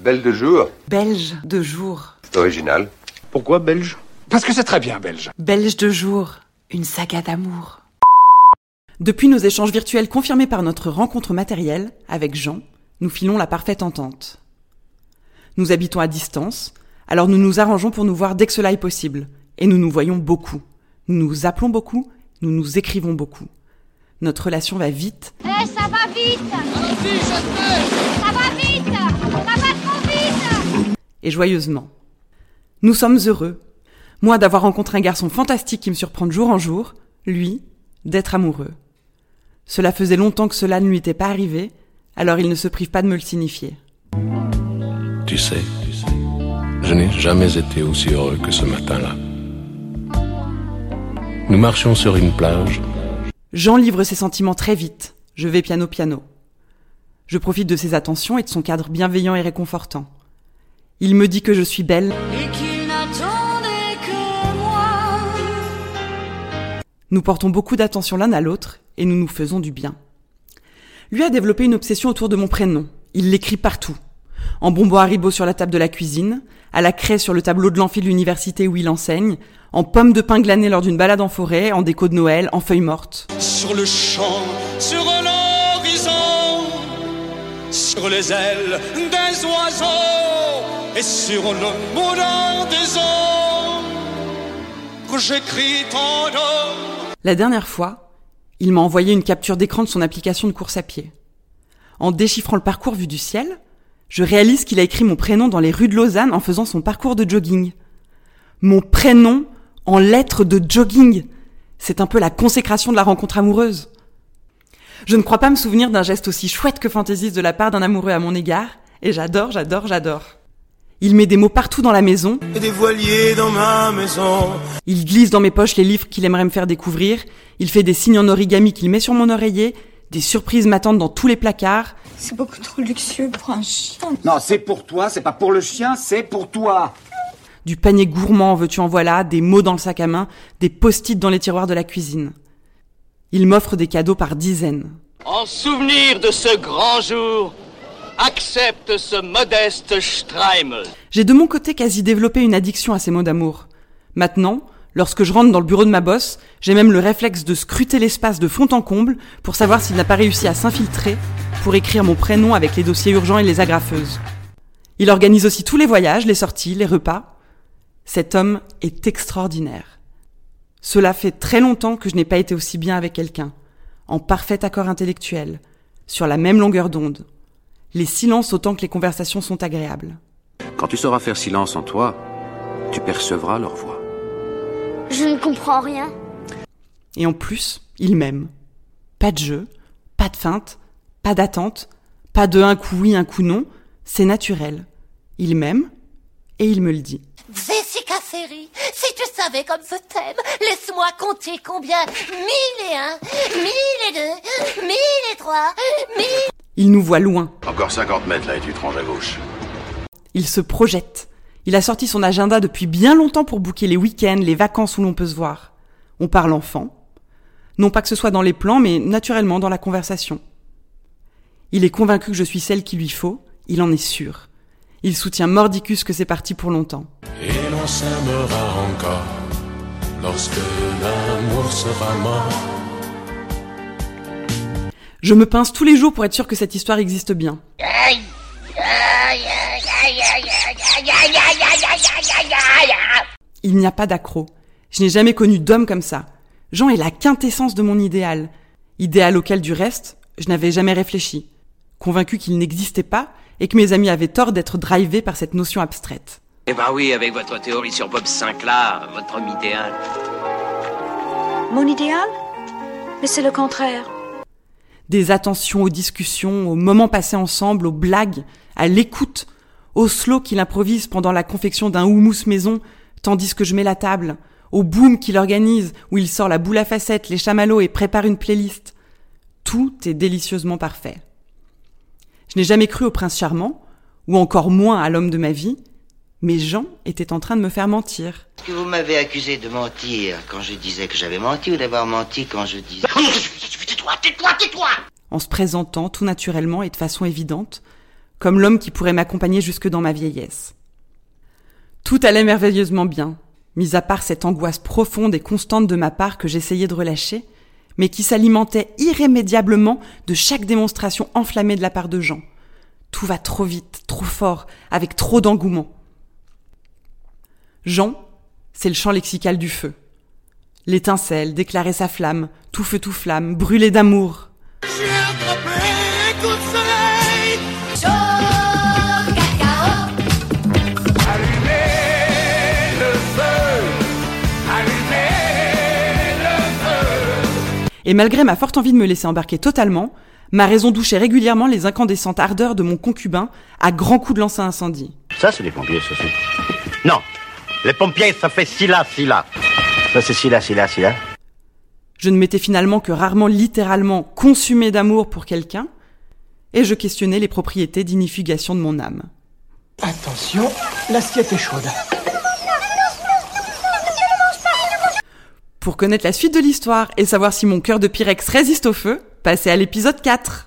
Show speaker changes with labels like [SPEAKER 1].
[SPEAKER 1] Belle de jour.
[SPEAKER 2] Belge de jour.
[SPEAKER 1] C'est original.
[SPEAKER 3] Pourquoi belge? Parce que c'est très bien belge.
[SPEAKER 2] Belge de jour. Une saga d'amour. Depuis nos échanges virtuels confirmés par notre rencontre matérielle avec Jean, nous filons la parfaite entente. Nous habitons à distance, alors nous nous arrangeons pour nous voir dès que cela est possible, et nous nous voyons beaucoup. Nous nous appelons beaucoup, nous nous écrivons beaucoup. Notre relation va vite.
[SPEAKER 4] Eh, ça va vite Ça va vite Ça va vite
[SPEAKER 2] Et joyeusement. Nous sommes heureux. Moi d'avoir rencontré un garçon fantastique qui me surprend de jour en jour, lui d'être amoureux. Cela faisait longtemps que cela ne lui était pas arrivé, alors il ne se prive pas de me le signifier.
[SPEAKER 5] Tu sais, je n'ai jamais été aussi heureux que ce matin-là. Nous marchions sur une plage.
[SPEAKER 2] Jean livre ses sentiments très vite. Je vais piano piano. Je profite de ses attentions et de son cadre bienveillant et réconfortant. Il me dit que je suis belle.
[SPEAKER 4] Et qu'il n'attendait que moi
[SPEAKER 2] Nous portons beaucoup d'attention l'un à l'autre et nous nous faisons du bien. Lui a développé une obsession autour de mon prénom. Il l'écrit partout. En bonbons Haribo sur la table de la cuisine, à la craie sur le tableau de l'amphi de l'université où il enseigne, en pommes de pain glanées lors d'une balade en forêt, en déco de Noël, en feuilles mortes.
[SPEAKER 6] Sur le champ, sur l'horizon, sur les ailes des oiseaux
[SPEAKER 2] La dernière fois, il m'a envoyé une capture d'écran de son application de course à pied. En déchiffrant le parcours vu du ciel, je réalise qu'il a écrit mon prénom dans les rues de Lausanne en faisant son parcours de jogging. Mon prénom en lettres de jogging. C'est un peu la consécration de la rencontre amoureuse. Je ne crois pas me souvenir d'un geste aussi chouette que fantaisiste de la part d'un amoureux à mon égard, et j'adore, j'adore, j'adore. Il met des mots partout dans la maison,
[SPEAKER 7] Et des voiliers dans ma maison.
[SPEAKER 2] il glisse dans mes poches les livres qu'il aimerait me faire découvrir, il fait des signes en origami qu'il met sur mon oreiller, des surprises m'attendent dans tous les placards,
[SPEAKER 8] C'est beaucoup trop luxueux pour un chien.
[SPEAKER 9] Non, c'est pour toi, c'est pas pour le chien, c'est pour toi.
[SPEAKER 2] du panier gourmand veux-tu en voilà, des mots dans le sac à main, des post-it dans les tiroirs de la cuisine. Il m'offre des cadeaux par dizaines.
[SPEAKER 10] En souvenir de ce grand jour, accepte ce modeste Streimel.
[SPEAKER 2] J'ai de mon côté quasi développé une addiction à ces mots d'amour. Maintenant, lorsque je rentre dans le bureau de ma bosse, j'ai même le réflexe de scruter l'espace de fond en comble pour savoir s'il n'a pas réussi à s'infiltrer pour écrire mon prénom avec les dossiers urgents et les agrafeuses. Il organise aussi tous les voyages, les sorties, les repas. Cet homme est extraordinaire. Cela fait très longtemps que je n'ai pas été aussi bien avec quelqu'un, en parfait accord intellectuel, sur la même longueur d'onde. Les silences autant que les conversations sont agréables.
[SPEAKER 11] Quand tu sauras faire silence en toi, tu percevras leur voix.
[SPEAKER 4] Je ne comprends rien.
[SPEAKER 2] Et en plus, il m'aime. Pas de jeu, pas de feinte, pas d'attente, pas de un coup oui, un coup non, c'est naturel. Il m'aime et il me le dit.
[SPEAKER 4] Jessica Ferry, si tu savais comme je t'aime, laisse-moi compter combien Mille et un, mille et deux, mille et trois, mille...
[SPEAKER 2] Il nous voit loin,
[SPEAKER 5] Encore 50 mètres là et tu te ranges à gauche.
[SPEAKER 2] il se projette. Il a sorti son agenda depuis bien longtemps pour bouquer les week-ends, les vacances où l'on peut se voir. On parle enfant. Non pas que ce soit dans les plans, mais naturellement dans la conversation. Il est convaincu que je suis celle qu'il lui faut, il en est sûr. Il soutient mordicus que c'est parti pour longtemps.
[SPEAKER 5] Et l'on s'aimera encore lorsque l'amour sera mort.
[SPEAKER 2] Je me pince tous les jours pour être sûr que cette histoire existe bien. Il n'y a pas d'accro. Je n'ai jamais connu d'homme comme ça. Jean est la quintessence de mon idéal. Idéal auquel, du reste, je n'avais jamais réfléchi. Convaincu qu'il n'existait pas et que mes amis avaient tort d'être drivés par cette notion abstraite.
[SPEAKER 10] Eh ben oui, avec votre théorie sur Bob Sinclair, votre homme idéal.
[SPEAKER 8] Mon idéal? Mais c'est le contraire.
[SPEAKER 2] Des attentions aux discussions, aux moments passés ensemble, aux blagues, à l'écoute, au slow qu'il improvise pendant la confection d'un houmous maison, tandis que je mets la table, au boom qu'il organise, où il sort la boule à facettes, les chamallows et prépare une playlist. Tout est délicieusement parfait. Je n'ai jamais cru au prince charmant, ou encore moins à l'homme de ma vie, mais Jean était en train de me faire mentir.
[SPEAKER 12] Que vous m'avez accusé de mentir quand je disais que j'avais menti ou d'avoir menti quand je disais...
[SPEAKER 4] Tais-toi, tais-toi,
[SPEAKER 2] en se présentant tout naturellement et de façon évidente, comme l'homme qui pourrait m'accompagner jusque dans ma vieillesse. Tout allait merveilleusement bien, mis à part cette angoisse profonde et constante de ma part que j'essayais de relâcher, mais qui s'alimentait irrémédiablement de chaque démonstration enflammée de la part de Jean. Tout va trop vite, trop fort, avec trop d'engouement. Jean, c'est le champ lexical du feu. L'étincelle déclarait sa flamme, tout feu tout flamme, brûlé d'amour. Et malgré ma forte envie de me laisser embarquer totalement, ma raison douchait régulièrement les incandescentes ardeurs de mon concubin à grands coups de lance incendie.
[SPEAKER 1] Ça, c'est des pompiers, ça, c'est. Non, les pompiers, ça fait ci là, ci là. Ça, c'est ci là, ci là, ci là.
[SPEAKER 2] Je ne m'étais finalement que rarement littéralement consumé d'amour pour quelqu'un, et je questionnais les propriétés d'inifugation de mon âme.
[SPEAKER 13] Attention, l'assiette est chaude.
[SPEAKER 2] Pour connaître la suite de l'histoire et savoir si mon cœur de Pyrex résiste au feu, passez à l'épisode 4.